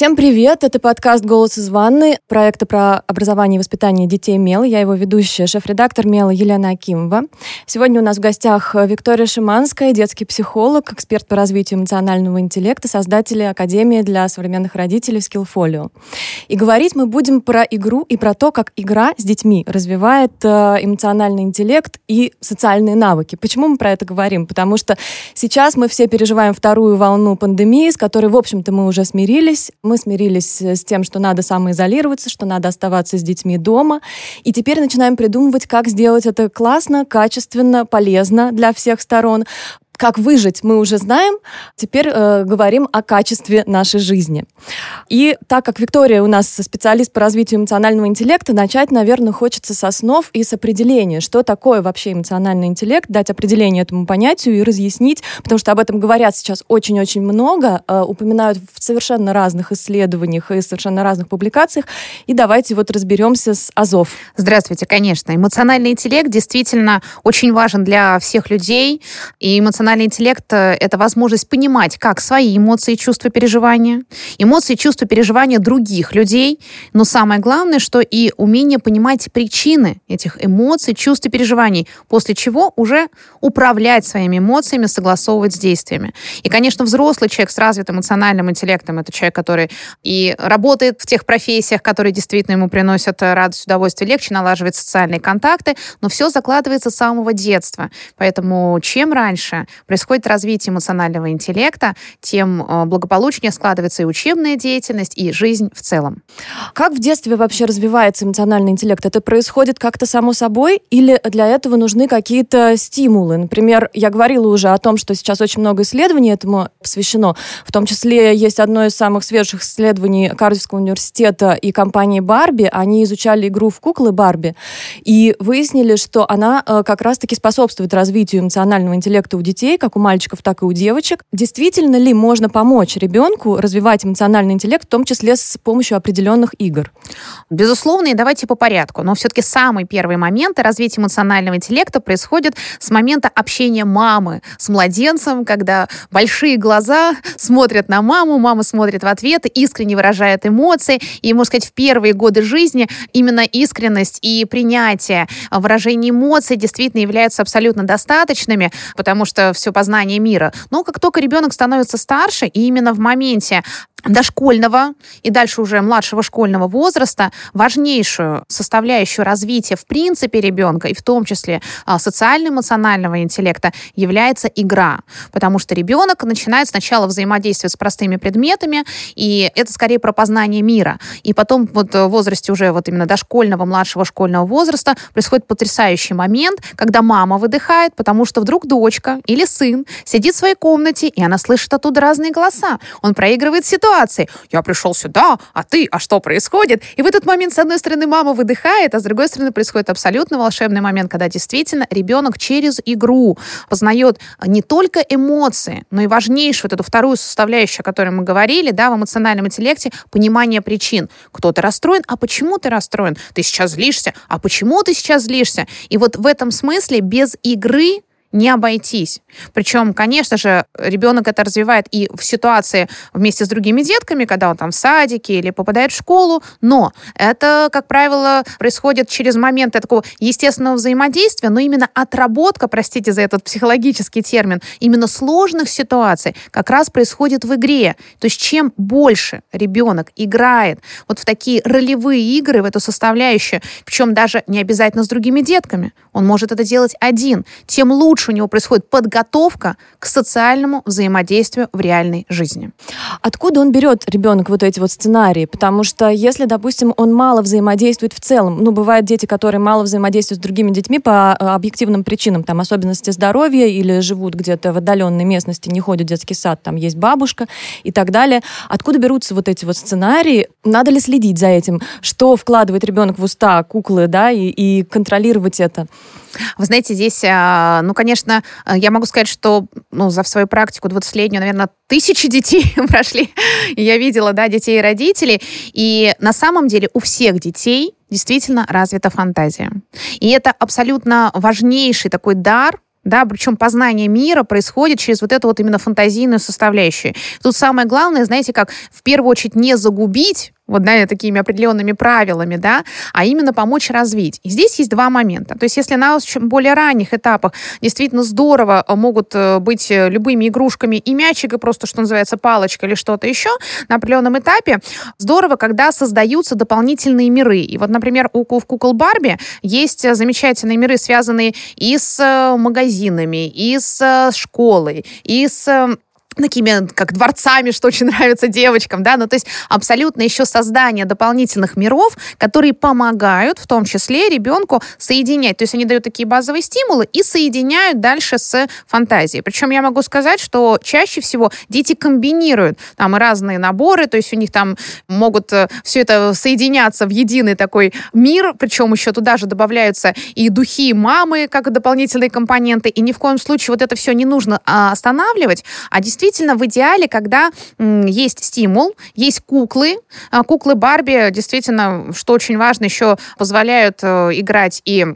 Всем привет! Это подкаст «Голос из ванны» проекта про образование и воспитание детей МЕЛ. Я его ведущая, шеф-редактор МЕЛа Елена Акимова. Сегодня у нас в гостях Виктория Шиманская, детский психолог, эксперт по развитию эмоционального интеллекта, создатель Академии для современных родителей Skillfolio. И говорить мы будем про игру и про то, как игра с детьми развивает э, эмоциональный интеллект и социальные навыки. Почему мы про это говорим? Потому что сейчас мы все переживаем вторую волну пандемии, с которой, в общем-то, мы уже смирились мы смирились с тем, что надо самоизолироваться, что надо оставаться с детьми дома. И теперь начинаем придумывать, как сделать это классно, качественно, полезно для всех сторон. Как выжить, мы уже знаем. Теперь э, говорим о качестве нашей жизни. И так как Виктория у нас специалист по развитию эмоционального интеллекта, начать, наверное, хочется с основ и с определения, что такое вообще эмоциональный интеллект, дать определение этому понятию и разъяснить, потому что об этом говорят сейчас очень-очень много, э, упоминают в совершенно разных исследованиях и совершенно разных публикациях. И давайте вот разберемся с Азов. Здравствуйте, конечно. Эмоциональный интеллект действительно очень важен для всех людей. И эмоциональный эмоциональный интеллект э, — это возможность понимать, как свои эмоции, чувства, переживания, эмоции, чувства, переживания других людей, но самое главное, что и умение понимать причины этих эмоций, чувств и переживаний, после чего уже управлять своими эмоциями, согласовывать с действиями. И, конечно, взрослый человек с развитым эмоциональным интеллектом — это человек, который и работает в тех профессиях, которые действительно ему приносят э, радость, удовольствие, легче налаживать социальные контакты, но все закладывается с самого детства. Поэтому чем раньше происходит развитие эмоционального интеллекта, тем э, благополучнее складывается и учебная деятельность, и жизнь в целом. Как в детстве вообще развивается эмоциональный интеллект? Это происходит как-то само собой или для этого нужны какие-то стимулы? Например, я говорила уже о том, что сейчас очень много исследований этому посвящено. В том числе есть одно из самых свежих исследований Кардивского университета и компании Барби. Они изучали игру в куклы Барби и выяснили, что она э, как раз-таки способствует развитию эмоционального интеллекта у детей, детей, как у мальчиков, так и у девочек. Действительно ли можно помочь ребенку развивать эмоциональный интеллект, в том числе с помощью определенных игр? Безусловно, и давайте по порядку. Но все-таки самый первый момент развития эмоционального интеллекта происходит с момента общения мамы с младенцем, когда большие глаза смотрят на маму, мама смотрит в ответ, искренне выражает эмоции. И, можно сказать, в первые годы жизни именно искренность и принятие выражения эмоций действительно являются абсолютно достаточными, потому что все познание мира. Но как только ребенок становится старше, и именно в моменте дошкольного и дальше уже младшего школьного возраста важнейшую составляющую развития в принципе ребенка и в том числе а, социально-эмоционального интеллекта является игра. Потому что ребенок начинает сначала взаимодействовать с простыми предметами, и это скорее про познание мира. И потом вот в возрасте уже вот именно дошкольного, младшего школьного возраста происходит потрясающий момент, когда мама выдыхает, потому что вдруг дочка или сын сидит в своей комнате, и она слышит оттуда разные голоса. Он проигрывает ситуацию, ситуации. Я пришел сюда, а ты, а что происходит? И в этот момент, с одной стороны, мама выдыхает, а с другой стороны, происходит абсолютно волшебный момент, когда действительно ребенок через игру познает не только эмоции, но и важнейшую вот эту вторую составляющую, о которой мы говорили, да, в эмоциональном интеллекте, понимание причин. Кто-то расстроен, а почему ты расстроен? Ты сейчас злишься, а почему ты сейчас злишься? И вот в этом смысле без игры не обойтись. Причем, конечно же, ребенок это развивает и в ситуации вместе с другими детками, когда он там в садике или попадает в школу, но это, как правило, происходит через моменты такого естественного взаимодействия, но именно отработка, простите за этот психологический термин, именно сложных ситуаций как раз происходит в игре. То есть чем больше ребенок играет вот в такие ролевые игры, в эту составляющую, причем даже не обязательно с другими детками, он может это делать один, тем лучше лучше у него происходит подготовка к социальному взаимодействию в реальной жизни. Откуда он берет, ребенок, вот эти вот сценарии? Потому что если, допустим, он мало взаимодействует в целом, ну, бывают дети, которые мало взаимодействуют с другими детьми по э, объективным причинам, там, особенности здоровья или живут где-то в отдаленной местности, не ходят в детский сад, там есть бабушка и так далее. Откуда берутся вот эти вот сценарии? Надо ли следить за этим? Что вкладывает ребенок в уста куклы, да, и, и контролировать это? Вы знаете, здесь, а, ну, конечно, я могу сказать, что ну, за свою практику 20-летнюю, наверное, тысячи детей прошли. Я видела, да, детей и родителей. И на самом деле у всех детей действительно развита фантазия. И это абсолютно важнейший такой дар, да, причем познание мира происходит через вот эту вот именно фантазийную составляющую. Тут самое главное, знаете, как в первую очередь не загубить вот, да, такими определенными правилами, да, а именно помочь развить. И здесь есть два момента. То есть если на более ранних этапах действительно здорово э, могут э, быть э, любыми игрушками и мячик, и просто, что называется, палочка или что-то еще, на определенном этапе здорово, когда создаются дополнительные миры. И вот, например, у, в кукол Барби есть замечательные миры, связанные и с магазинами, и с школой, и с такими, как дворцами, что очень нравится девочкам, да, ну, то есть абсолютно еще создание дополнительных миров, которые помогают, в том числе, ребенку соединять, то есть они дают такие базовые стимулы и соединяют дальше с фантазией. Причем я могу сказать, что чаще всего дети комбинируют там разные наборы, то есть у них там могут э, все это соединяться в единый такой мир, причем еще туда же добавляются и духи мамы, как дополнительные компоненты, и ни в коем случае вот это все не нужно а, останавливать, а действительно действительно в идеале, когда есть стимул, есть куклы. А, куклы Барби действительно, что очень важно, еще позволяют э, играть и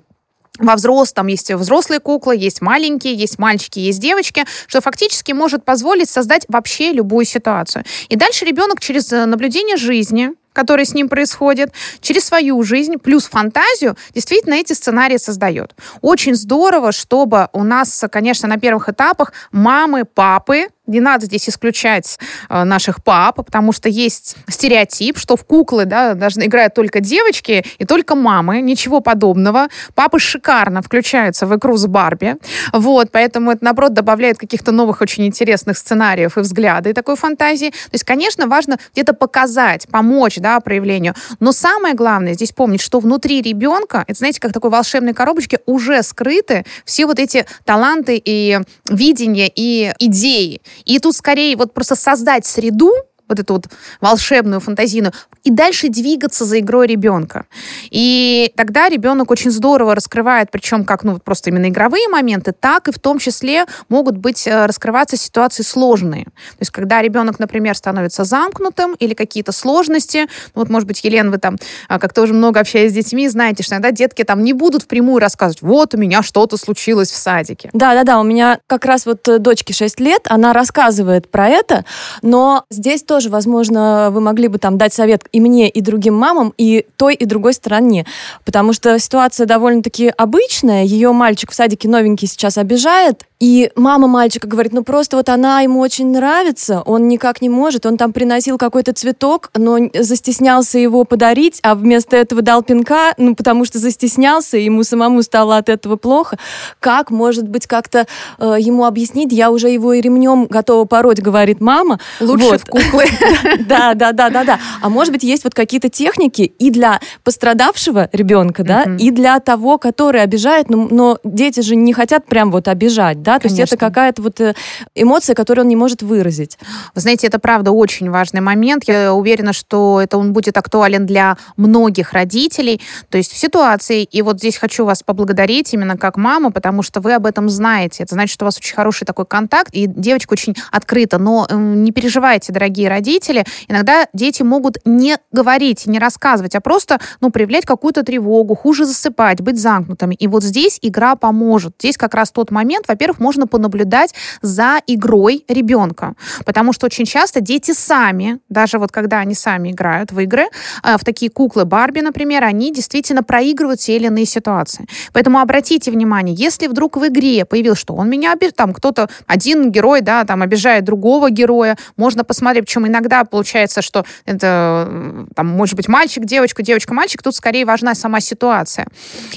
во взрослом есть взрослые куклы, есть маленькие, есть мальчики, есть девочки, что фактически может позволить создать вообще любую ситуацию. И дальше ребенок через э, наблюдение жизни, который с ним происходит, через свою жизнь, плюс фантазию, действительно эти сценарии создает. Очень здорово, чтобы у нас, конечно, на первых этапах мамы, папы не надо здесь исключать э, наших пап, потому что есть стереотип, что в куклы да, должны играть только девочки и только мамы. Ничего подобного. Папы шикарно включаются в игру с Барби. Вот, поэтому это, наоборот, добавляет каких-то новых очень интересных сценариев и взгляды и такой фантазии. То есть, конечно, важно где-то показать, помочь да, проявлению. Но самое главное здесь помнить, что внутри ребенка, это, знаете, как такой волшебной коробочке, уже скрыты все вот эти таланты и видения, и идеи. И тут скорее вот просто создать среду, вот эту вот волшебную, фантазийную, и дальше двигаться за игрой ребенка. И тогда ребенок очень здорово раскрывает, причем как ну, просто именно игровые моменты, так и в том числе могут быть э, раскрываться ситуации сложные. То есть когда ребенок, например, становится замкнутым или какие-то сложности, ну, вот, может быть, Елена, вы там а, как тоже много общаясь с детьми, знаете, что иногда детки там не будут впрямую рассказывать, вот у меня что-то случилось в садике. Да-да-да, у меня как раз вот э, дочке 6 лет, она рассказывает про это, но здесь тоже, возможно, вы могли бы там дать совет и мне, и другим мамам, и той, и другой стороне. Потому что ситуация довольно-таки обычная. Ее мальчик в садике новенький сейчас обижает, и мама мальчика говорит, ну просто вот она ему очень нравится, он никак не может, он там приносил какой-то цветок, но застеснялся его подарить, а вместо этого дал пинка, ну потому что застеснялся, и ему самому стало от этого плохо. Как, может быть, как-то э, ему объяснить? Я уже его и ремнем готова пороть, говорит мама. Лучше вот. в куклы. Да, да, да, да, да. А может быть, есть вот какие-то техники и для пострадавшего ребенка, да, и для того, который обижает, но дети же не хотят прям вот обижать, да, то есть это какая-то вот э, эмоция, которую он не может выразить. Вы знаете, это правда очень важный момент. Я уверена, что это он будет актуален для многих родителей. То есть в ситуации, и вот здесь хочу вас поблагодарить именно как маму, потому что вы об этом знаете. Это значит, что у вас очень хороший такой контакт, и девочка очень открыта. Но эм, не переживайте, дорогие родители. Иногда дети могут не говорить, не рассказывать, а просто ну, проявлять какую-то тревогу, хуже засыпать, быть замкнутыми. И вот здесь игра поможет. Здесь как раз тот момент, во-первых, можно понаблюдать за игрой ребенка. Потому что очень часто дети сами, даже вот когда они сами играют в игры, э, в такие куклы Барби, например, они действительно проигрывают те или иные ситуации. Поэтому обратите внимание, если вдруг в игре появилось, что он меня обижает, там кто-то, один герой, да, там обижает другого героя, можно посмотреть, причем иногда получается, что это, там, может быть, мальчик, девочка, девочка, мальчик, тут скорее важна сама ситуация.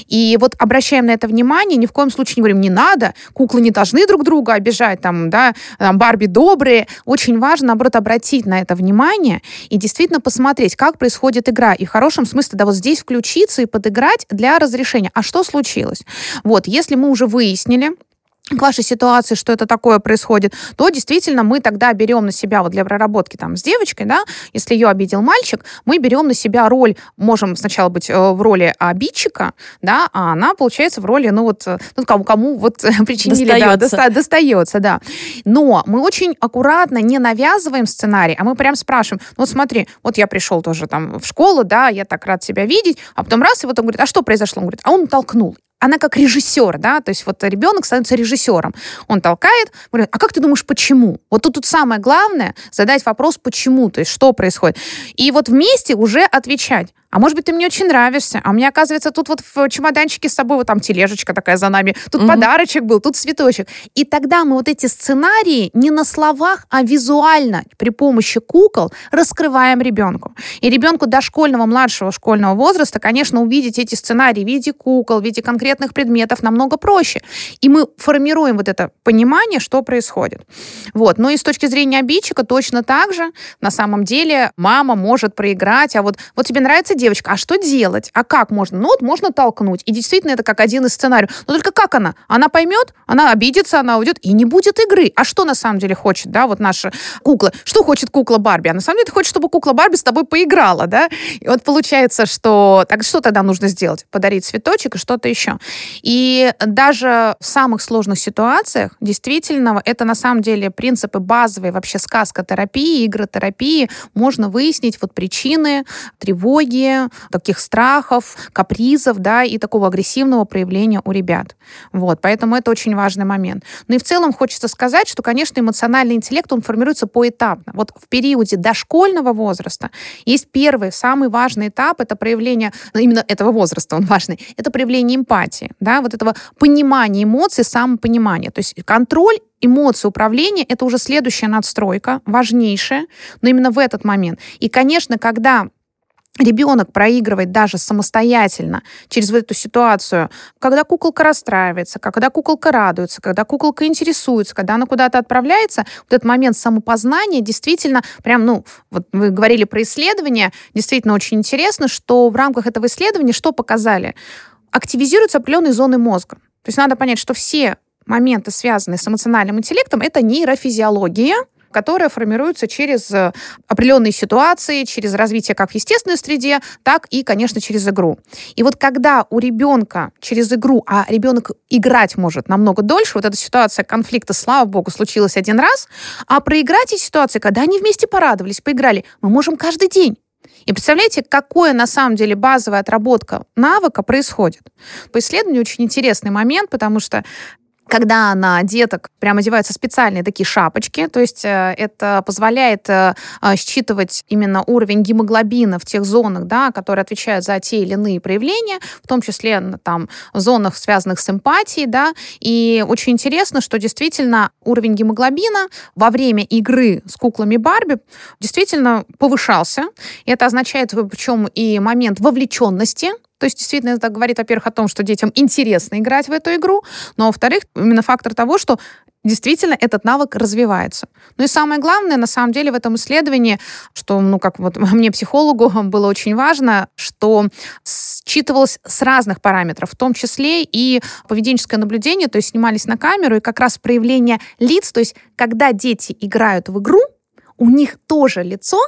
И вот обращаем на это внимание, ни в коем случае не говорим, не надо, куклы не должны друг друга обижать, там, да, там, Барби добрые. Очень важно, наоборот, обратить на это внимание и действительно посмотреть, как происходит игра. И в хорошем смысле, да, вот здесь включиться и подыграть для разрешения. А что случилось? Вот, если мы уже выяснили, к вашей ситуации, что это такое происходит, то действительно мы тогда берем на себя вот для проработки там с девочкой, да, если ее обидел мальчик, мы берем на себя роль, можем сначала быть э, в роли обидчика, да, а она получается в роли, ну вот, э, ну кому, кому вот причинили, достается. да, доста, достается, да. Но мы очень аккуратно не навязываем сценарий, а мы прям спрашиваем, ну вот смотри, вот я пришел тоже там в школу, да, я так рад тебя видеть, а потом раз, и вот он говорит, а что произошло? Он говорит, а он толкнул. Она как режиссер, да, то есть вот ребенок становится режиссером. Он толкает, говорит, а как ты думаешь, почему? Вот тут, тут самое главное задать вопрос, почему, то есть что происходит. И вот вместе уже отвечать. А может быть, ты мне очень нравишься. А у меня, оказывается, тут вот в чемоданчике с собой вот там тележечка такая за нами. Тут угу. подарочек был, тут цветочек. И тогда мы вот эти сценарии не на словах, а визуально при помощи кукол раскрываем ребенку. И ребенку дошкольного, младшего школьного возраста, конечно, увидеть эти сценарии в виде кукол, в виде конкретных предметов намного проще. И мы формируем вот это понимание, что происходит. Вот. Но и с точки зрения обидчика точно так же на самом деле мама может проиграть, а вот, вот тебе нравится девочка, а что делать? А как можно? Ну вот можно толкнуть. И действительно это как один из сценариев. Но только как она? Она поймет, она обидится, она уйдет, и не будет игры. А что на самом деле хочет, да, вот наша кукла? Что хочет кукла Барби? А на самом деле хочет, чтобы кукла Барби с тобой поиграла, да? И вот получается, что... Так что тогда нужно сделать? Подарить цветочек и что-то еще. И даже в самых сложных ситуациях действительно это на самом деле принципы базовой вообще сказкотерапии, игротерапии. Можно выяснить вот причины тревоги, таких страхов, капризов, да, и такого агрессивного проявления у ребят. Вот, поэтому это очень важный момент. Ну и в целом хочется сказать, что, конечно, эмоциональный интеллект, он формируется поэтапно. Вот в периоде дошкольного возраста есть первый, самый важный этап, это проявление, ну, именно этого возраста он важный, это проявление эмпатии, да, вот этого понимания эмоций, самопонимания. То есть контроль эмоции управления это уже следующая надстройка, важнейшая, но именно в этот момент. И, конечно, когда ребенок проигрывает даже самостоятельно через вот эту ситуацию, когда куколка расстраивается, когда куколка радуется, когда куколка интересуется, когда она куда-то отправляется, вот этот момент самопознания действительно прям, ну, вот вы говорили про исследование, действительно очень интересно, что в рамках этого исследования что показали? Активизируются определенные зоны мозга. То есть надо понять, что все моменты, связанные с эмоциональным интеллектом, это нейрофизиология, которая формируется через э, определенные ситуации, через развитие как в естественной среде, так и, конечно, через игру. И вот когда у ребенка через игру, а ребенок играть может намного дольше, вот эта ситуация конфликта, слава богу, случилась один раз, а проиграть эти ситуации, когда они вместе порадовались, поиграли, мы можем каждый день. И представляете, какое на самом деле базовая отработка навыка происходит. По исследованию очень интересный момент, потому что когда на деток прям одеваются специальные такие шапочки, то есть э, это позволяет э, э, считывать именно уровень гемоглобина в тех зонах, да, которые отвечают за те или иные проявления, в том числе там в зонах, связанных с эмпатией, да, и очень интересно, что действительно уровень гемоглобина во время игры с куклами Барби действительно повышался. Это означает, причем и момент вовлеченности то есть действительно это говорит, во-первых, о том, что детям интересно играть в эту игру, но во-вторых, именно фактор того, что действительно этот навык развивается. Ну и самое главное, на самом деле, в этом исследовании, что, ну, как вот мне, психологу, было очень важно, что считывалось с разных параметров, в том числе и поведенческое наблюдение, то есть снимались на камеру, и как раз проявление лиц, то есть когда дети играют в игру, у них тоже лицо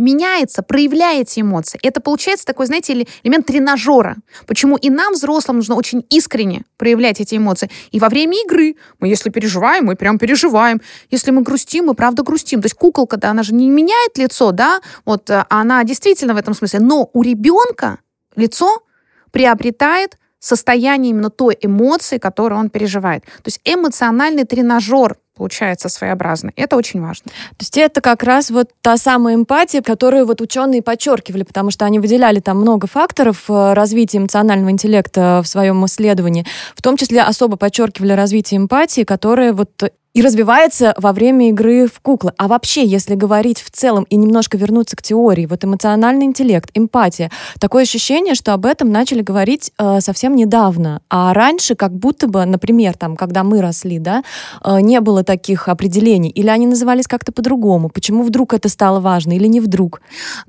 меняется, проявляете эмоции. Это получается такой, знаете, элемент тренажера. Почему и нам, взрослым, нужно очень искренне проявлять эти эмоции. И во время игры мы, если переживаем, мы прям переживаем. Если мы грустим, мы правда грустим. То есть куколка, да, она же не меняет лицо, да, вот а она действительно в этом смысле. Но у ребенка лицо приобретает состояние именно той эмоции, которую он переживает. То есть эмоциональный тренажер получается своеобразно. Это очень важно. То есть это как раз вот та самая эмпатия, которую вот ученые подчеркивали, потому что они выделяли там много факторов э, развития эмоционального интеллекта в своем исследовании. В том числе особо подчеркивали развитие эмпатии, которая вот и развивается во время игры в куклы. А вообще, если говорить в целом и немножко вернуться к теории, вот эмоциональный интеллект, эмпатия, такое ощущение, что об этом начали говорить э, совсем недавно. А раньше как будто бы, например, там, когда мы росли, да, э, не было таких определений. Или они назывались как-то по-другому. Почему вдруг это стало важно или не вдруг?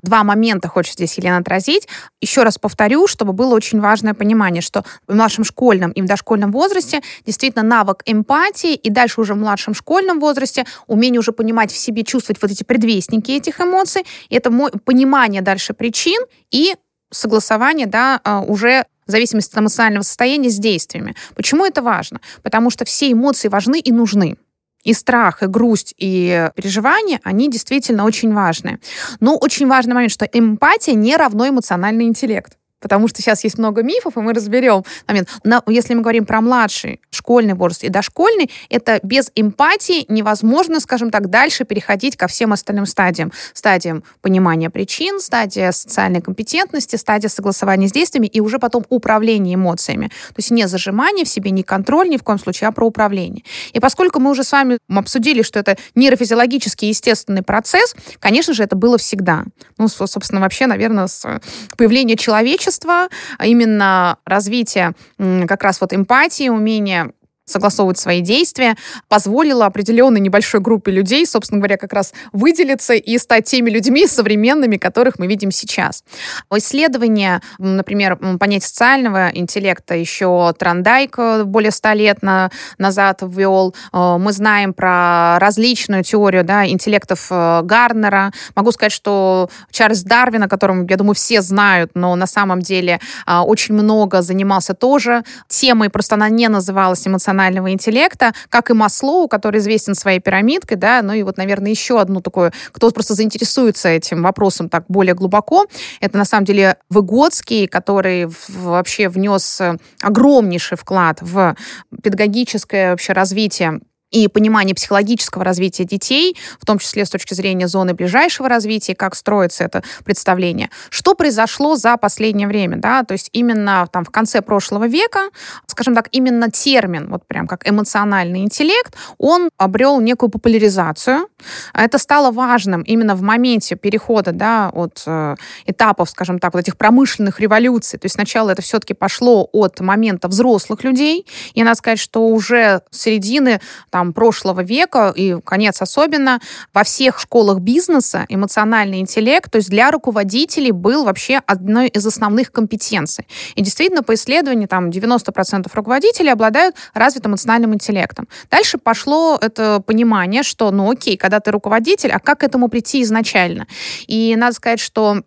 Два момента хочет здесь Елена отразить. Еще раз повторю, чтобы было очень важное понимание, что в нашем школьном и в дошкольном возрасте действительно навык эмпатии и дальше уже в младшем школьном возрасте, умение уже понимать в себе, чувствовать вот эти предвестники этих эмоций, это понимание дальше причин и согласование, да, а, уже зависимости от эмоционального состояния с действиями. Почему это важно? Потому что все эмоции важны и нужны. И страх, и грусть, и переживания, они действительно очень важны. Но очень важный момент, что эмпатия не равно эмоциональный интеллект. Потому что сейчас есть много мифов, и мы разберем момент. Но если мы говорим про младший школьный возраст и дошкольный, это без эмпатии невозможно, скажем так, дальше переходить ко всем остальным стадиям. Стадиям понимания причин, стадия социальной компетентности, стадия согласования с действиями и уже потом управление эмоциями. То есть не зажимание в себе, не контроль ни в коем случае, а про управление. И поскольку мы уже с вами обсудили, что это нейрофизиологический естественный процесс, конечно же, это было всегда. Ну, собственно, вообще, наверное, с появления человечества, а именно развитие как раз вот эмпатии, умения согласовывать свои действия, позволило определенной небольшой группе людей, собственно говоря, как раз выделиться и стать теми людьми современными, которых мы видим сейчас. Исследование, например, понятия социального интеллекта еще Трандайк более ста лет на, назад ввел. Э, мы знаем про различную теорию да, интеллектов э, Гарнера. Могу сказать, что Чарльз Дарвин, о котором, я думаю, все знают, но на самом деле э, очень много занимался тоже темой, просто она не называлась эмоциональной эмоционального интеллекта, как и Маслоу, который известен своей пирамидкой, да, ну и вот, наверное, еще одну такую, кто просто заинтересуется этим вопросом так более глубоко, это на самом деле Выгодский, который вообще внес огромнейший вклад в педагогическое вообще развитие и понимание психологического развития детей, в том числе с точки зрения зоны ближайшего развития, как строится это представление. Что произошло за последнее время, да, то есть именно там в конце прошлого века, скажем так, именно термин, вот прям как эмоциональный интеллект, он обрел некую популяризацию. Это стало важным именно в моменте перехода, да, от э, этапов, скажем так, вот этих промышленных революций. То есть сначала это все-таки пошло от момента взрослых людей, и надо сказать, что уже середины там там, прошлого века, и конец особенно, во всех школах бизнеса эмоциональный интеллект, то есть для руководителей был вообще одной из основных компетенций. И действительно, по исследованию, там 90% руководителей обладают развитым эмоциональным интеллектом. Дальше пошло это понимание, что, ну окей, когда ты руководитель, а как к этому прийти изначально? И надо сказать, что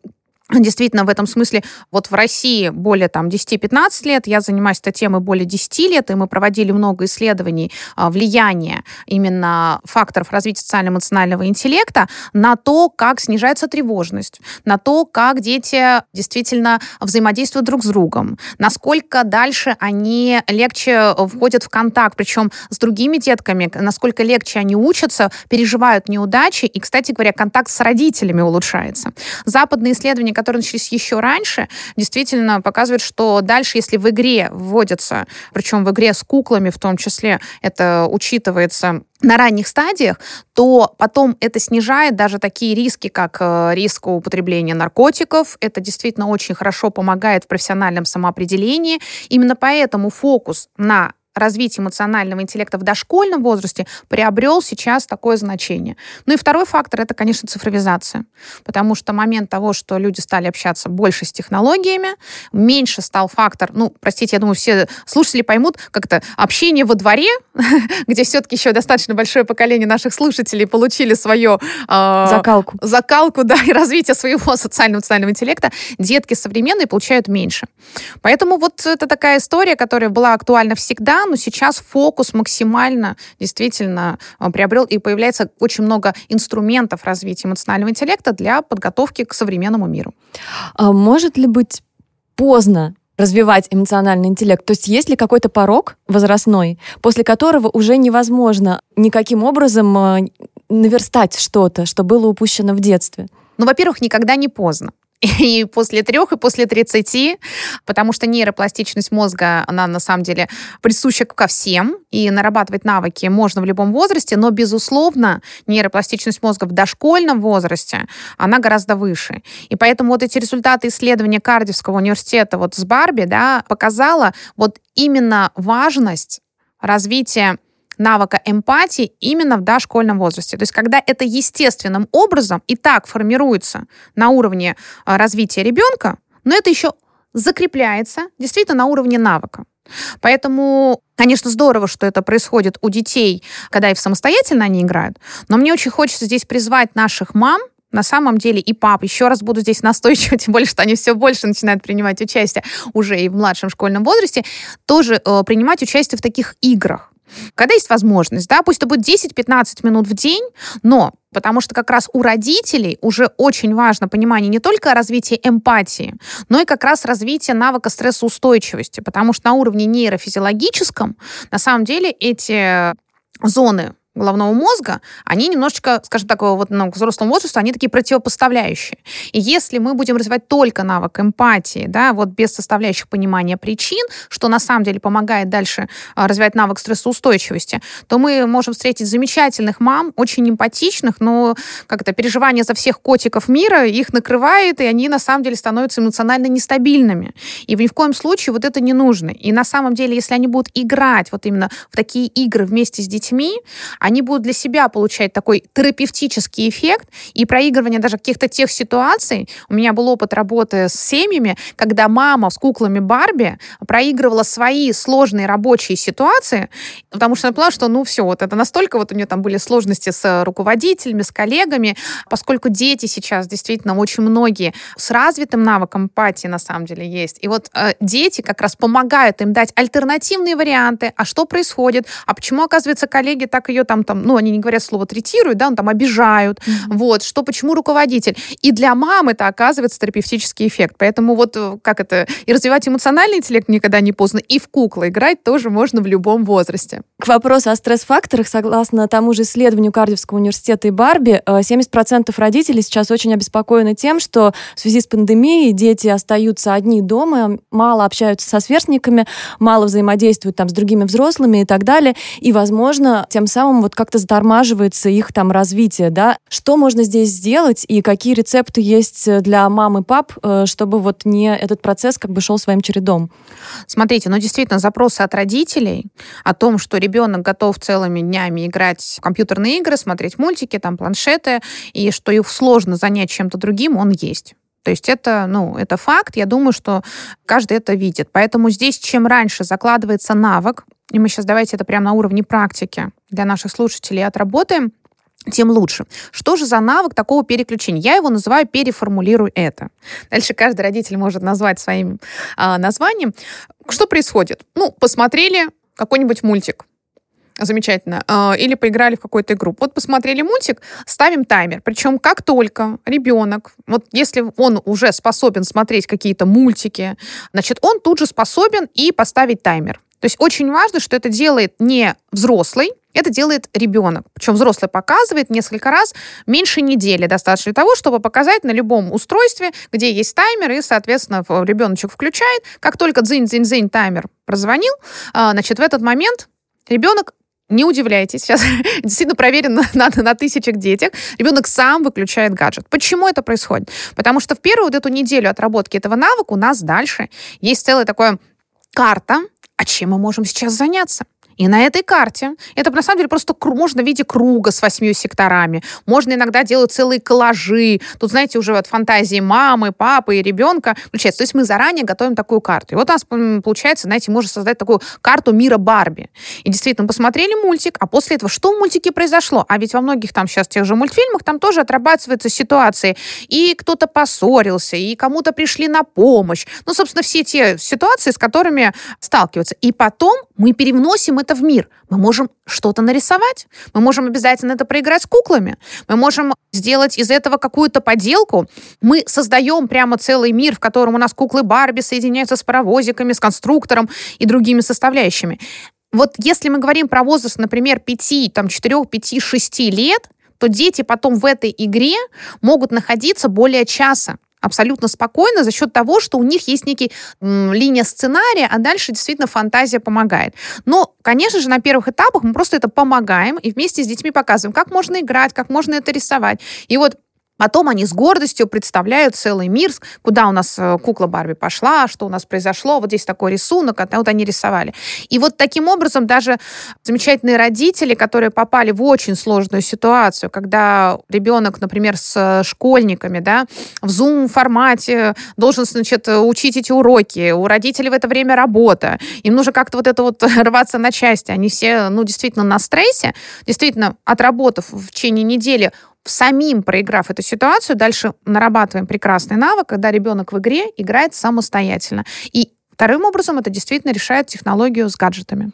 Действительно, в этом смысле, вот в России более там 10-15 лет, я занимаюсь этой темой более 10 лет, и мы проводили много исследований а, влияния именно факторов развития социально-эмоционального интеллекта на то, как снижается тревожность, на то, как дети действительно взаимодействуют друг с другом, насколько дальше они легче входят в контакт, причем с другими детками, насколько легче они учатся, переживают неудачи, и, кстати говоря, контакт с родителями улучшается. Западные исследования, которые начались еще раньше, действительно показывают, что дальше, если в игре вводятся, причем в игре с куклами в том числе, это учитывается на ранних стадиях, то потом это снижает даже такие риски, как э, риск употребления наркотиков. Это действительно очень хорошо помогает в профессиональном самоопределении. Именно поэтому фокус на развитие эмоционального интеллекта в дошкольном возрасте приобрел сейчас такое значение. Ну и второй фактор — это, конечно, цифровизация. Потому что момент того, что люди стали общаться больше с технологиями, меньше стал фактор, ну, простите, я думаю, все слушатели поймут, как это общение во дворе, где все-таки еще достаточно большое поколение наших слушателей получили свое... Э, закалку. Закалку, да, и развитие своего социального социального интеллекта, детки современные получают меньше. Поэтому вот это такая история, которая была актуальна всегда, но сейчас фокус максимально действительно э, приобрел и появляется очень много инструментов развития эмоционального интеллекта для подготовки к современному миру. А может ли быть поздно развивать эмоциональный интеллект? То есть есть ли какой-то порог возрастной, после которого уже невозможно никаким образом э, наверстать что-то, что было упущено в детстве? Ну, во-первых, никогда не поздно и после трех, и после тридцати, потому что нейропластичность мозга, она на самом деле присуща ко всем, и нарабатывать навыки можно в любом возрасте, но, безусловно, нейропластичность мозга в дошкольном возрасте, она гораздо выше. И поэтому вот эти результаты исследования Кардивского университета вот с Барби, да, показала вот именно важность развития навыка эмпатии именно в дошкольном возрасте. То есть когда это естественным образом и так формируется на уровне а, развития ребенка, но это еще закрепляется действительно на уровне навыка. Поэтому, конечно, здорово, что это происходит у детей, когда и самостоятельно они играют, но мне очень хочется здесь призвать наших мам, на самом деле и пап, еще раз буду здесь настойчивать, тем более, что они все больше начинают принимать участие уже и в младшем школьном возрасте, тоже э, принимать участие в таких играх. Когда есть возможность, да, пусть это будет 10-15 минут в день, но Потому что как раз у родителей уже очень важно понимание не только развития эмпатии, но и как раз развития навыка стрессоустойчивости. Потому что на уровне нейрофизиологическом на самом деле эти зоны головного мозга, они немножечко, скажем так, вот ну, к взрослому возрасту, они такие противопоставляющие. И если мы будем развивать только навык эмпатии, да, вот без составляющих понимания причин, что на самом деле помогает дальше а, развивать навык стрессоустойчивости, то мы можем встретить замечательных мам, очень эмпатичных, но как это, переживание за всех котиков мира их накрывает, и они на самом деле становятся эмоционально нестабильными. И ни в коем случае вот это не нужно. И на самом деле, если они будут играть вот именно в такие игры вместе с детьми, они будут для себя получать такой терапевтический эффект и проигрывание даже каких-то тех ситуаций. У меня был опыт работы с семьями, когда мама с куклами Барби проигрывала свои сложные рабочие ситуации, потому что она поняла, что ну все, вот это настолько вот у нее там были сложности с руководителями, с коллегами, поскольку дети сейчас действительно очень многие с развитым навыком эмпатии на самом деле есть. И вот э, дети как раз помогают им дать альтернативные варианты, а что происходит, а почему, оказывается, коллеги так ее там там, там, ну, они не говорят слово третируют, да, он там обижают, mm-hmm. вот, что почему руководитель. И для мамы это оказывается терапевтический эффект. Поэтому вот э, как это, и развивать эмоциональный интеллект никогда не поздно, и в куклы играть тоже можно в любом возрасте. К вопросу о стресс-факторах, согласно тому же исследованию Кардиевского университета и Барби, 70% э, родителей сейчас очень обеспокоены тем, что в связи с пандемией дети остаются одни дома, мало общаются со сверстниками, мало взаимодействуют там с другими взрослыми и так далее. И, возможно, тем самым вот как-то затормаживается их там развитие, да. Что можно здесь сделать и какие рецепты есть для мам и пап, э, чтобы вот не этот процесс как бы шел своим чередом? Смотрите, ну действительно запросы от родителей о том, что ребенок готов целыми днями играть в компьютерные игры, смотреть мультики, там планшеты, и что их сложно занять чем-то другим, он есть. То есть это, ну, это факт. Я думаю, что каждый это видит. Поэтому здесь чем раньше закладывается навык, и мы сейчас давайте это прямо на уровне практики для наших слушателей отработаем, тем лучше. Что же за навык такого переключения? Я его называю «переформулируй это». Дальше каждый родитель может назвать своим э, названием. Что происходит? Ну, посмотрели какой-нибудь мультик, замечательно, а, или поиграли в какую-то игру. Вот посмотрели мультик, ставим таймер. Причем как только ребенок, вот если он уже способен смотреть какие-то мультики, значит, он тут же способен и поставить таймер. То есть очень важно, что это делает не взрослый, это делает ребенок. Причем взрослый показывает несколько раз, меньше недели достаточно для того, чтобы показать на любом устройстве, где есть таймер, и, соответственно, ребеночек включает. Как только дзынь-дзынь-дзынь таймер прозвонил, а, значит, в этот момент ребенок не удивляйтесь, сейчас действительно проверено на, на тысячах детях. Ребенок сам выключает гаджет. Почему это происходит? Потому что в первую вот эту неделю отработки этого навыка у нас дальше есть целая такая карта, а чем мы можем сейчас заняться? И на этой карте, это на самом деле просто можно в виде круга с восьмью секторами. Можно иногда делать целые коллажи. Тут, знаете, уже от фантазии мамы, папы и ребенка включается. То есть мы заранее готовим такую карту. И вот у нас получается, знаете, можно создать такую карту мира Барби. И действительно, посмотрели мультик, а после этого что в мультике произошло? А ведь во многих там сейчас тех же мультфильмах там тоже отрабатываются ситуации. И кто-то поссорился, и кому-то пришли на помощь. Ну, собственно, все те ситуации, с которыми сталкиваются. И потом мы переносим это в мир. Мы можем что-то нарисовать, мы можем обязательно это проиграть с куклами, мы можем сделать из этого какую-то поделку. Мы создаем прямо целый мир, в котором у нас куклы Барби соединяются с паровозиками, с конструктором и другими составляющими. Вот если мы говорим про возраст, например, 5, там, 4, 5, 6 лет, то дети потом в этой игре могут находиться более часа абсолютно спокойно за счет того, что у них есть некий м, линия сценария, а дальше действительно фантазия помогает. Но, конечно же, на первых этапах мы просто это помогаем и вместе с детьми показываем, как можно играть, как можно это рисовать. И вот Потом они с гордостью представляют целый мир, куда у нас э, кукла Барби пошла, что у нас произошло, вот здесь такой рисунок, а вот они рисовали. И вот таким образом даже замечательные родители, которые попали в очень сложную ситуацию, когда ребенок, например, с школьниками, да, в Zoom-формате должен, значит, учить эти уроки, у родителей в это время работа, им нужно как-то вот это вот рваться на части, они все, ну, действительно на стрессе, действительно, отработав в течение недели самим проиграв эту ситуацию, дальше нарабатываем прекрасный навык, когда ребенок в игре играет самостоятельно. И вторым образом это действительно решает технологию с гаджетами.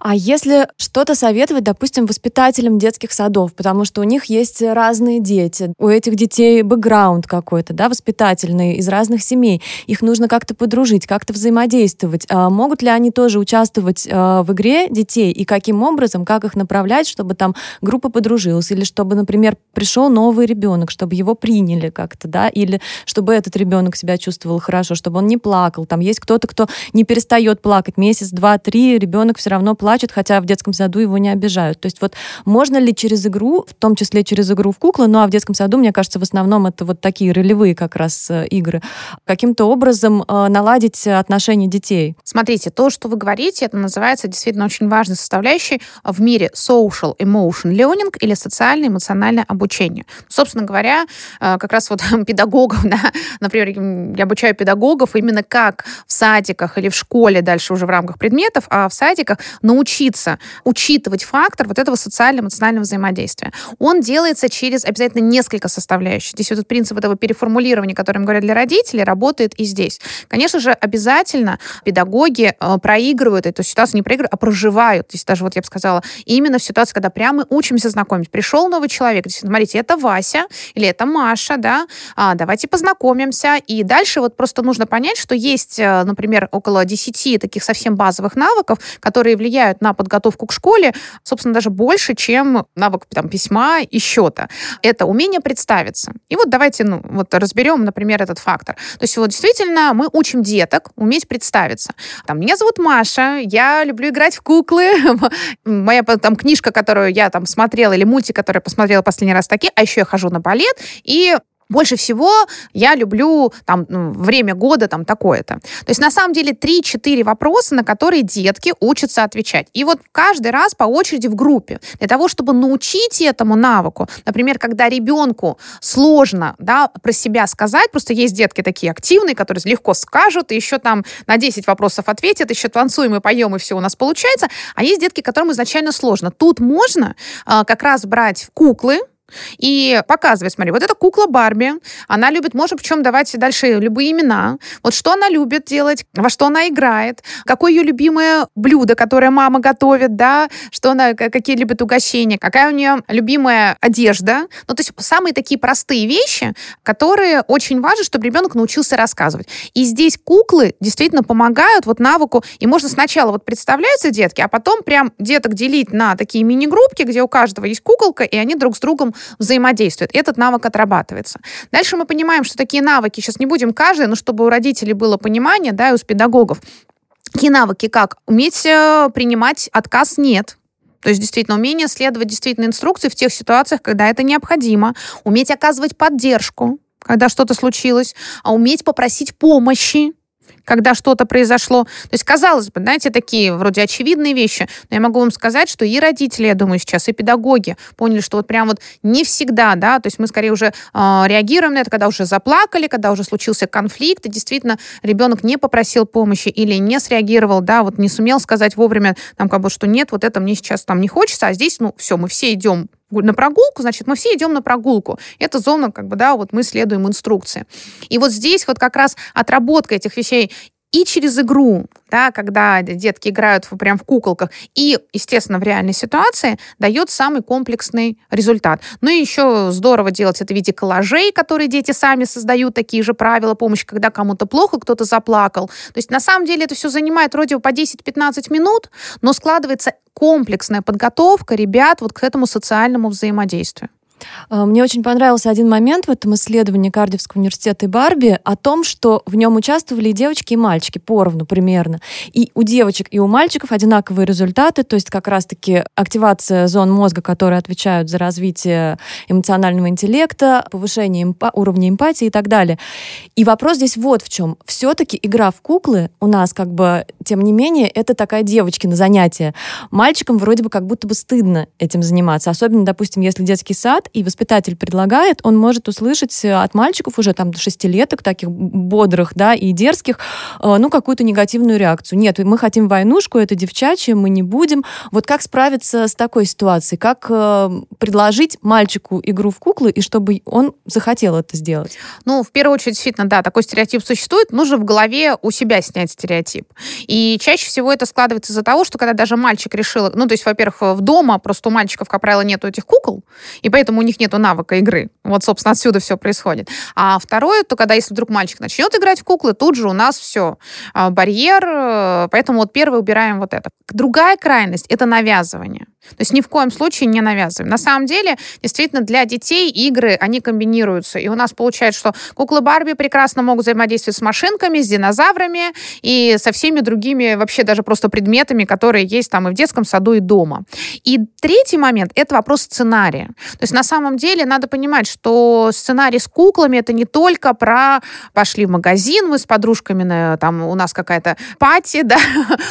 А если что-то советовать, допустим, воспитателям детских садов, потому что у них есть разные дети, у этих детей бэкграунд какой-то, да, воспитательный, из разных семей, их нужно как-то подружить, как-то взаимодействовать. А могут ли они тоже участвовать а, в игре детей и каким образом, как их направлять, чтобы там группа подружилась, или чтобы, например, пришел новый ребенок, чтобы его приняли как-то, да, или чтобы этот ребенок себя чувствовал хорошо, чтобы он не плакал. Там есть кто-то, кто не перестает плакать месяц, два, три, ребенок все равно плачет, хотя в детском саду его не обижают. То есть вот можно ли через игру, в том числе через игру в куклы, ну а в детском саду, мне кажется, в основном это вот такие ролевые как раз э, игры, каким-то образом э, наладить отношения детей? Смотрите, то, что вы говорите, это называется действительно очень важной составляющей в мире social emotion learning или социальное эмоциональное обучение. Собственно говоря, э, как раз вот педагогов, да, например, я обучаю педагогов именно как в садиках или в школе дальше уже в рамках предметов, а в садиках научиться учитывать фактор вот этого социально-эмоционального взаимодействия. Он делается через обязательно несколько составляющих. Здесь вот этот принцип этого переформулирования, который мы говорим для родителей, работает и здесь. Конечно же, обязательно педагоги э, проигрывают эту ситуацию, не проигрывают, а проживают. Здесь даже вот я бы сказала, именно в ситуации, когда прямо учимся знакомить. Пришел новый человек, здесь, смотрите, это Вася или это Маша, да, а, давайте познакомимся. И дальше вот просто нужно понять, что есть, э, например, около 10 таких совсем базовых навыков, которые влияют на подготовку к школе, собственно, даже больше, чем навык там, письма и счета. Это умение представиться. И вот давайте ну, вот разберем, например, этот фактор. То есть вот действительно мы учим деток уметь представиться. Там, меня зовут Маша, я люблю играть в куклы. Моя там книжка, которую я там смотрела, или мультик, который я посмотрела последний раз таки, а еще я хожу на балет, и больше всего я люблю там ну, время года там такое-то. То есть на самом деле 3-4 вопроса, на которые детки учатся отвечать. И вот каждый раз по очереди в группе. Для того, чтобы научить этому навыку, например, когда ребенку сложно да, про себя сказать, просто есть детки такие активные, которые легко скажут, и еще там на 10 вопросов ответят, еще танцуем и поем, и все у нас получается. А есть детки, которым изначально сложно. Тут можно э, как раз брать куклы, и показывать, смотри, вот эта кукла Барби, она любит, можем причем давать дальше любые имена. Вот что она любит делать, во что она играет, какое ее любимое блюдо, которое мама готовит, да, что она, какие любит угощения, какая у нее любимая одежда. Ну, то есть самые такие простые вещи, которые очень важно, чтобы ребенок научился рассказывать. И здесь куклы действительно помогают вот навыку, и можно сначала вот представляются детки, а потом прям деток делить на такие мини-группки, где у каждого есть куколка, и они друг с другом взаимодействуют. Этот навык отрабатывается. Дальше мы понимаем, что такие навыки, сейчас не будем каждый, но чтобы у родителей было понимание, да, и у педагогов, такие навыки, как уметь э, принимать отказ «нет», то есть действительно умение следовать действительно инструкции в тех ситуациях, когда это необходимо, уметь оказывать поддержку, когда что-то случилось, а уметь попросить помощи, когда что-то произошло. То есть, казалось бы, знаете, такие вроде очевидные вещи, но я могу вам сказать, что и родители, я думаю, сейчас, и педагоги поняли, что вот прям вот не всегда, да, то есть мы скорее уже э, реагируем на это, когда уже заплакали, когда уже случился конфликт, и действительно ребенок не попросил помощи или не среагировал, да, вот не сумел сказать вовремя, там, как бы, что нет, вот это мне сейчас там не хочется, а здесь, ну, все, мы все идем на прогулку, значит, мы все идем на прогулку. Это зона, как бы, да, вот мы следуем инструкции. И вот здесь вот как раз отработка этих вещей и через игру, да, когда детки играют в, прям в куколках, и, естественно, в реальной ситуации дает самый комплексный результат. Ну и еще здорово делать это в виде коллажей, которые дети сами создают, такие же правила помощи, когда кому-то плохо, кто-то заплакал. То есть на самом деле это все занимает вроде по 10-15 минут, но складывается комплексная подготовка ребят вот к этому социальному взаимодействию. А, мне очень понравился один момент в этом исследовании Кардивского университета и Барби о том, что в нем участвовали и девочки, и мальчики поровну примерно. И у девочек, и у мальчиков одинаковые результаты, то есть как раз-таки активация зон мозга, которые отвечают за развитие эмоционального интеллекта, повышение эмпа- уровня эмпатии и так далее. И вопрос здесь вот в чем. Все-таки игра в куклы у нас как бы, тем не менее, это такая девочки на занятие. Мальчикам вроде бы как будто бы стыдно этим заниматься. Особенно, допустим, если детский сад, сад, и воспитатель предлагает, он может услышать от мальчиков уже там шестилеток, таких бодрых, да, и дерзких, э, ну, какую-то негативную реакцию. Нет, мы хотим войнушку, это девчачье, мы не будем. Вот как справиться с такой ситуацией? Как э, предложить мальчику игру в куклы, и чтобы он захотел это сделать? Ну, в первую очередь, действительно, да, такой стереотип существует. Нужно в голове у себя снять стереотип. И чаще всего это складывается из-за того, что когда даже мальчик решил, ну, то есть, во-первых, в дома просто у мальчиков, как правило, нету этих кукол, и поэтому у них нету навыка игры. Вот, собственно, отсюда все происходит. А второе, то когда если вдруг мальчик начнет играть в куклы, тут же у нас все. А, барьер, э, поэтому вот первое убираем вот это. Другая крайность — это навязывание. То есть ни в коем случае не навязываем. На самом деле, действительно, для детей игры, они комбинируются. И у нас получается, что куклы Барби прекрасно могут взаимодействовать с машинками, с динозаврами и со всеми другими вообще даже просто предметами, которые есть там и в детском саду, и дома. И третий момент — это вопрос сценария. То есть на самом деле надо понимать, что сценарий с куклами — это не только про пошли в магазин, мы с подружками, там у нас какая-то пати, да,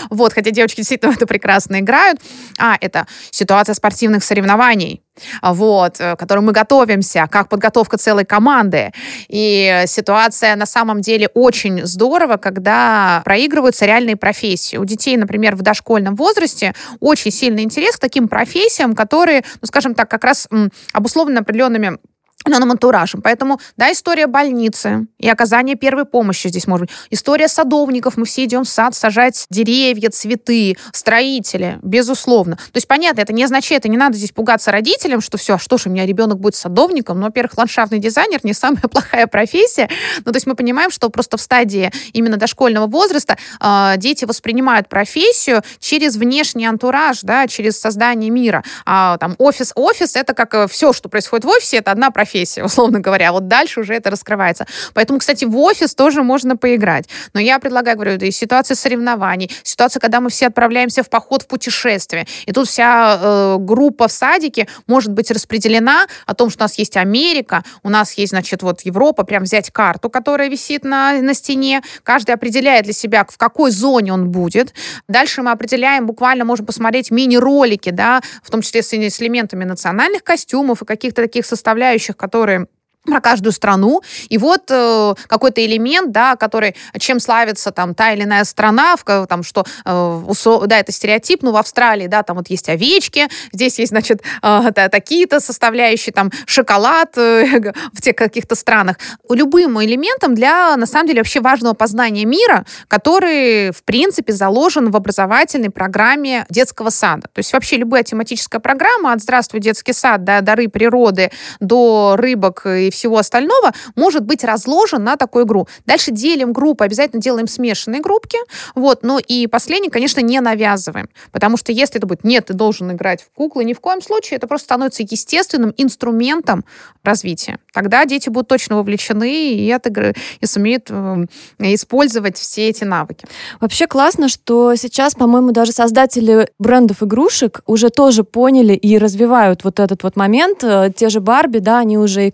вот, хотя девочки действительно это прекрасно играют, а это ситуация спортивных соревнований, вот, э, к которым мы готовимся, как подготовка целой команды. И ситуация на самом деле очень здорово, когда проигрываются реальные профессии. У детей, например, в дошкольном возрасте очень сильный интерес к таким профессиям, которые, ну, скажем так, как раз обусловлены определенными определенным антуражем. Поэтому, да, история больницы и оказание первой помощи здесь может быть. История садовников. Мы все идем в сад сажать деревья, цветы, строители, безусловно. То есть, понятно, это не означает, это не надо здесь пугаться родителям, что все, а что ж, у меня ребенок будет садовником. Ну, во-первых, ландшафтный дизайнер не самая плохая профессия. Ну, то есть мы понимаем, что просто в стадии именно дошкольного возраста э, дети воспринимают профессию через внешний антураж, да, через создание мира. А там офис, офис это как э, все, что происходит в офисе, это одна профессия профессия, условно говоря. Вот дальше уже это раскрывается. Поэтому, кстати, в офис тоже можно поиграть. Но я предлагаю, говорю, это и ситуация соревнований, ситуация, когда мы все отправляемся в поход в путешествие. И тут вся э, группа в садике может быть распределена о том, что у нас есть Америка, у нас есть, значит, вот Европа, прям взять карту, которая висит на, на стене. Каждый определяет для себя, в какой зоне он будет. Дальше мы определяем, буквально можем посмотреть мини-ролики, да, в том числе с, с элементами национальных костюмов и каких-то таких составляющих, которые про каждую страну. И вот э, какой-то элемент, да, который, чем славится там та или иная страна, в, там, что, э, да, это стереотип, ну, в Австралии, да, там вот есть овечки, здесь есть, значит, э, да, такие-то составляющие, там, шоколад э, в тех каких-то странах. Любым элементом для, на самом деле, вообще важного познания мира, который, в принципе, заложен в образовательной программе детского сада. То есть вообще любая тематическая программа от «Здравствуй, детский сад», до «Дары природы», до «Рыбок» и всего остального может быть разложен на такую игру. Дальше делим группы, обязательно делаем смешанные группки. Вот. Ну и последний, конечно, не навязываем. Потому что если это будет «нет, ты должен играть в куклы», ни в коем случае это просто становится естественным инструментом развития. Тогда дети будут точно вовлечены и, отыгр... и сумеют э, использовать все эти навыки. Вообще классно, что сейчас, по-моему, даже создатели брендов игрушек уже тоже поняли и развивают вот этот вот момент. Э, те же Барби, да, они уже и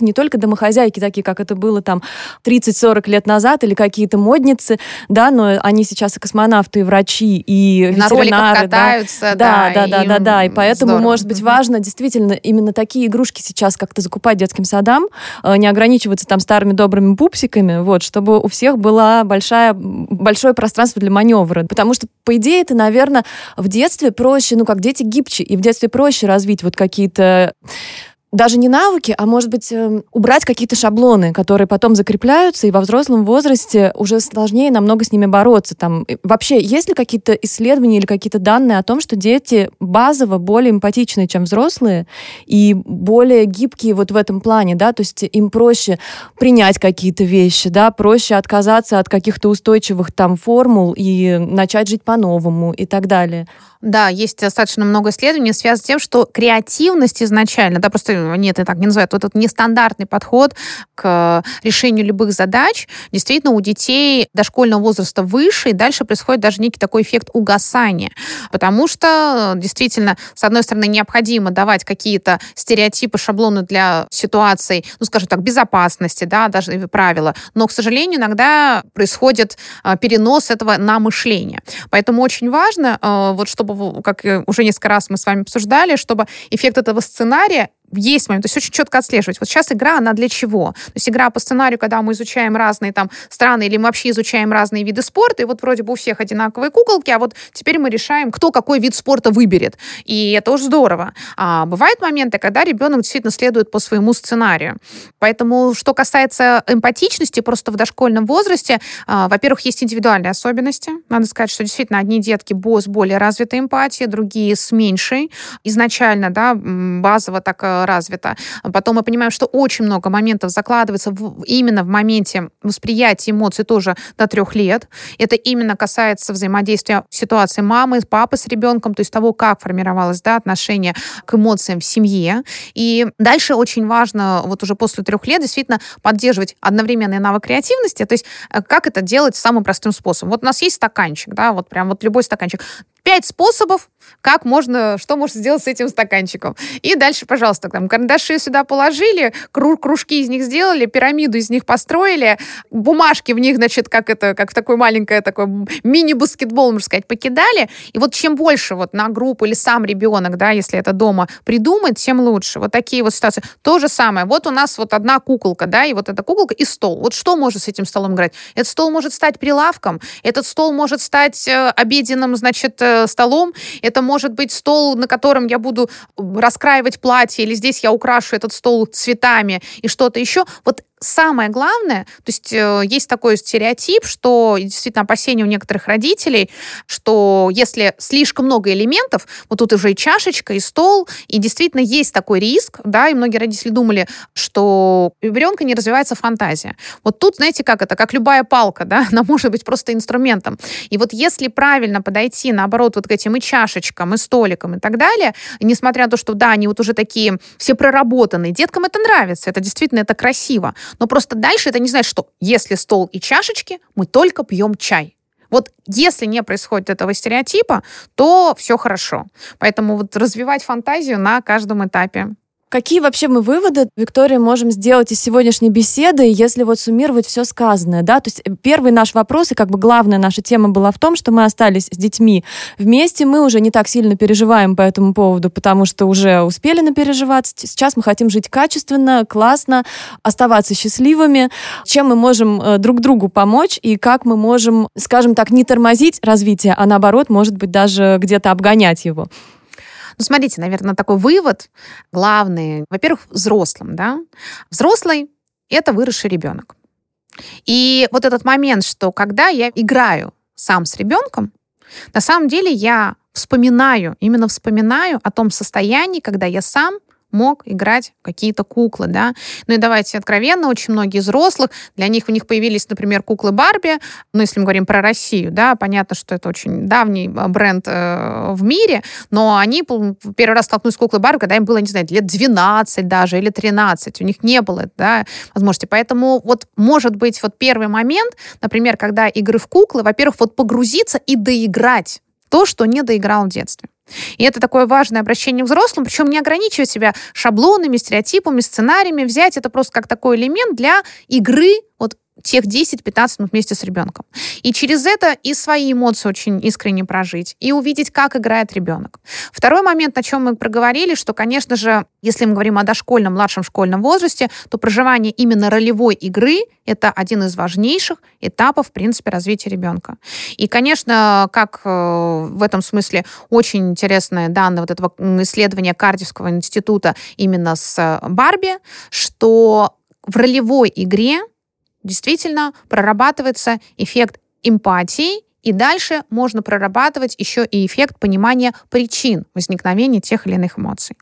космонавты, не только домохозяйки, такие, как это было там 30-40 лет назад, или какие-то модницы, да, но они сейчас и космонавты, и врачи, и На ветеринары. катаются, да, да, да, да, да, да, и поэтому, здорово. может быть, важно действительно именно такие игрушки сейчас как-то закупать детским садам, э, не ограничиваться там старыми добрыми пупсиками, вот, чтобы у всех было большая, большое пространство для маневра, потому что, по идее, это, наверное, в детстве проще, ну, как дети гибче, и в детстве проще развить вот какие-то даже не навыки, а может быть эм, убрать какие-то шаблоны, которые потом закрепляются, и во взрослом возрасте уже сложнее намного с ними бороться. Там, вообще, есть ли какие-то исследования или какие-то данные о том, что дети базово более эмпатичны, чем взрослые, и более гибкие вот в этом плане, да, то есть им проще принять какие-то вещи, да, проще отказаться от каких-то устойчивых там формул и начать жить по-новому и так далее. Да, есть достаточно много исследований, связанных с тем, что креативность изначально, да, просто нет, это так не называют, вот этот нестандартный подход к решению любых задач, действительно у детей дошкольного возраста выше, и дальше происходит даже некий такой эффект угасания, потому что действительно, с одной стороны, необходимо давать какие-то стереотипы, шаблоны для ситуаций, ну, скажем так, безопасности, да, даже правила, но, к сожалению, иногда происходит а, перенос этого на мышление. Поэтому очень важно, а, вот чтобы, как уже несколько раз мы с вами обсуждали, чтобы эффект этого сценария есть момент, то есть очень четко отслеживать. Вот сейчас игра, она для чего? То есть игра по сценарию, когда мы изучаем разные там страны или мы вообще изучаем разные виды спорта, и вот вроде бы у всех одинаковые куколки, а вот теперь мы решаем, кто какой вид спорта выберет. И это уже здорово. А бывают моменты, когда ребенок действительно следует по своему сценарию. Поэтому, что касается эмпатичности, просто в дошкольном возрасте, а, во-первых, есть индивидуальные особенности. Надо сказать, что действительно одни детки с более развитой эмпатией, другие с меньшей. Изначально, да, базово так э, развито. Потом мы понимаем, что очень много моментов закладывается в, именно в моменте восприятия эмоций тоже до трех лет. Это именно касается взаимодействия ситуации мамы, папы с ребенком, то есть того, как формировалось да, отношение к эмоциям в семье. И дальше очень важно вот уже после трех лет действительно поддерживать одновременный навык креативности, то есть э, как это делать самым простым способом. Вот у нас есть стаканчик, да, вот прям вот любой стаканчик пять способов, как можно, что можно сделать с этим стаканчиком. И дальше, пожалуйста, там карандаши сюда положили, кружки из них сделали, пирамиду из них построили, бумажки в них, значит, как это, как в такой маленькое такой мини-баскетбол, можно сказать, покидали. И вот чем больше вот на группу или сам ребенок, да, если это дома придумает, тем лучше. Вот такие вот ситуации. То же самое. Вот у нас вот одна куколка, да, и вот эта куколка и стол. Вот что может с этим столом играть? Этот стол может стать прилавком, этот стол может стать э, обеденным, значит, э, столом. Это может быть стол, на котором я буду раскраивать платье, или здесь я украшу этот стол цветами и что-то еще. Вот самое главное, то есть э, есть такой стереотип, что действительно опасение у некоторых родителей, что если слишком много элементов, вот тут уже и чашечка, и стол, и действительно есть такой риск, да, и многие родители думали, что у ребенка не развивается фантазия. Вот тут, знаете, как это, как любая палка, да, она может быть просто инструментом. И вот если правильно подойти, наоборот, вот к этим и чашечкам, и столикам, и так далее, несмотря на то, что, да, они вот уже такие все проработанные, деткам это нравится, это действительно, это красиво, но просто дальше это не значит, что если стол и чашечки, мы только пьем чай. Вот если не происходит этого стереотипа, то все хорошо. Поэтому вот развивать фантазию на каждом этапе. Какие вообще мы выводы, Виктория, можем сделать из сегодняшней беседы, если вот суммировать все сказанное, да? То есть э, первый наш вопрос и как бы главная наша тема была в том, что мы остались с детьми вместе, мы уже не так сильно переживаем по этому поводу, потому что уже успели напереживаться. Сейчас мы хотим жить качественно, классно, оставаться счастливыми. Чем мы можем э, друг другу помочь и как мы можем, скажем так, не тормозить развитие, а наоборот, может быть, даже где-то обгонять его. Ну, смотрите, наверное, такой вывод главный. Во-первых, взрослым, да. Взрослый — это выросший ребенок. И вот этот момент, что когда я играю сам с ребенком, на самом деле я вспоминаю, именно вспоминаю о том состоянии, когда я сам мог играть какие-то куклы, да. Ну и давайте откровенно, очень многие взрослых, для них у них появились, например, куклы Барби, ну если мы говорим про Россию, да, понятно, что это очень давний а, бренд э, в мире, но они первый раз столкнулись с куклой Барби, когда им было, не знаю, лет 12 даже или 13, у них не было, да, возможности. Поэтому вот может быть вот первый момент, например, когда игры в куклы, во-первых, вот погрузиться и доиграть то, что не доиграл в детстве. И это такое важное обращение к взрослым, причем не ограничивать себя шаблонами, стереотипами, сценариями, взять это просто как такой элемент для игры вот тех 10-15 минут вместе с ребенком. И через это и свои эмоции очень искренне прожить, и увидеть, как играет ребенок. Второй момент, о чем мы проговорили, что, конечно же, если мы говорим о дошкольном, младшем школьном возрасте, то проживание именно ролевой игры — это один из важнейших этапов, в принципе, развития ребенка. И, конечно, как э, в этом смысле очень интересные данные вот этого исследования Кардивского института именно с Барби, что в ролевой игре действительно прорабатывается эффект эмпатии и дальше можно прорабатывать еще и эффект понимания причин возникновения тех или иных эмоций.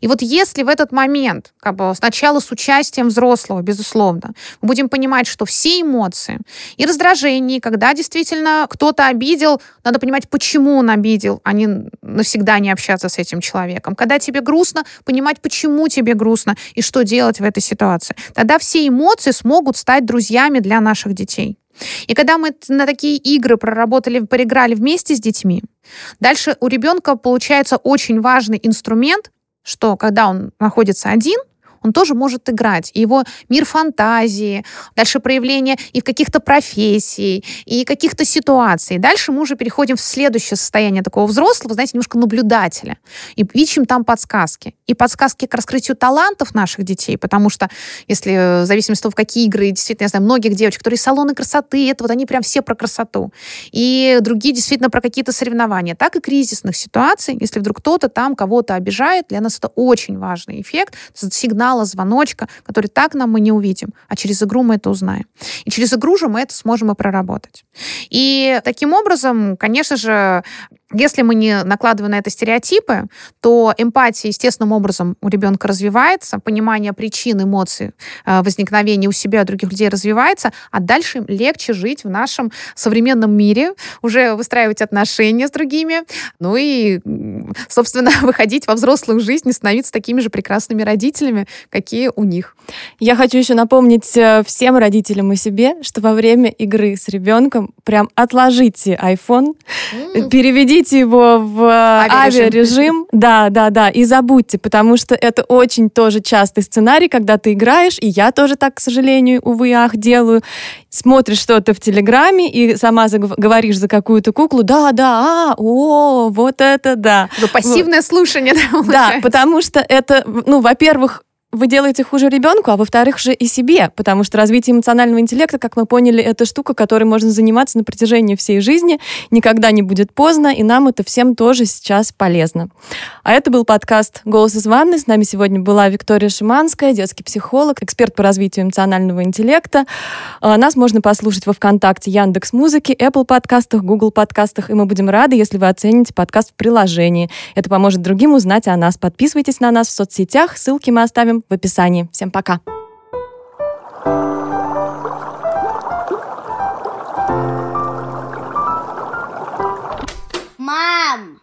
И вот если в этот момент, как бы сначала с участием взрослого, безусловно, мы будем понимать, что все эмоции и раздражение, когда действительно кто-то обидел, надо понимать, почему он обидел, а не навсегда не общаться с этим человеком. Когда тебе грустно, понимать, почему тебе грустно и что делать в этой ситуации. Тогда все эмоции смогут стать друзьями для наших детей. И когда мы на такие игры проработали, поиграли вместе с детьми, дальше у ребенка получается очень важный инструмент, что когда он находится один, он тоже может играть. И его мир фантазии, дальше проявление и каких-то профессий, и каких-то ситуаций. Дальше мы уже переходим в следующее состояние такого взрослого, знаете, немножко наблюдателя. И ищем там подсказки. И подсказки к раскрытию талантов наших детей, потому что если в зависимости от того, в какие игры, действительно, я знаю многих девочек, которые салоны красоты, это вот они прям все про красоту. И другие действительно про какие-то соревнования. Так и кризисных ситуаций, если вдруг кто-то там кого-то обижает, для нас это очень важный эффект сигнала, звоночка, который так нам мы не увидим, а через игру мы это узнаем. И через игру же мы это сможем и проработать. И таким образом, конечно же, если мы не накладываем на это стереотипы, то эмпатия естественным образом у ребенка развивается, понимание причин, эмоций, э, возникновения у себя и других людей развивается, а дальше им легче жить в нашем современном мире, уже выстраивать отношения с другими, ну и, собственно, выходить во взрослую жизнь и становиться такими же прекрасными родителями, какие у них. Я хочу еще напомнить э, всем родителям и себе, что во время игры с ребенком прям отложите iPhone, mm. переведите переведите его в э, авиарежим. авиарежим. Да, да, да. И забудьте, потому что это очень тоже частый сценарий, когда ты играешь, и я тоже так, к сожалению, увы, ах, делаю. Смотришь что-то в Телеграме и сама говоришь за какую-то куклу, да, да, а, о, вот это да. Пассивное вот. слушание, да, Да, потому что это, ну, во-первых, вы делаете хуже ребенку, а во-вторых же и себе, потому что развитие эмоционального интеллекта, как мы поняли, это штука, которой можно заниматься на протяжении всей жизни, никогда не будет поздно, и нам это всем тоже сейчас полезно. А это был подкаст «Голос из ванны». С нами сегодня была Виктория Шиманская, детский психолог, эксперт по развитию эмоционального интеллекта. А, нас можно послушать во ВКонтакте, Яндекс Музыки, Apple подкастах, Google подкастах, и мы будем рады, если вы оцените подкаст в приложении. Это поможет другим узнать о нас. Подписывайтесь на нас в соцсетях, ссылки мы оставим в описании. Всем пока! Мам!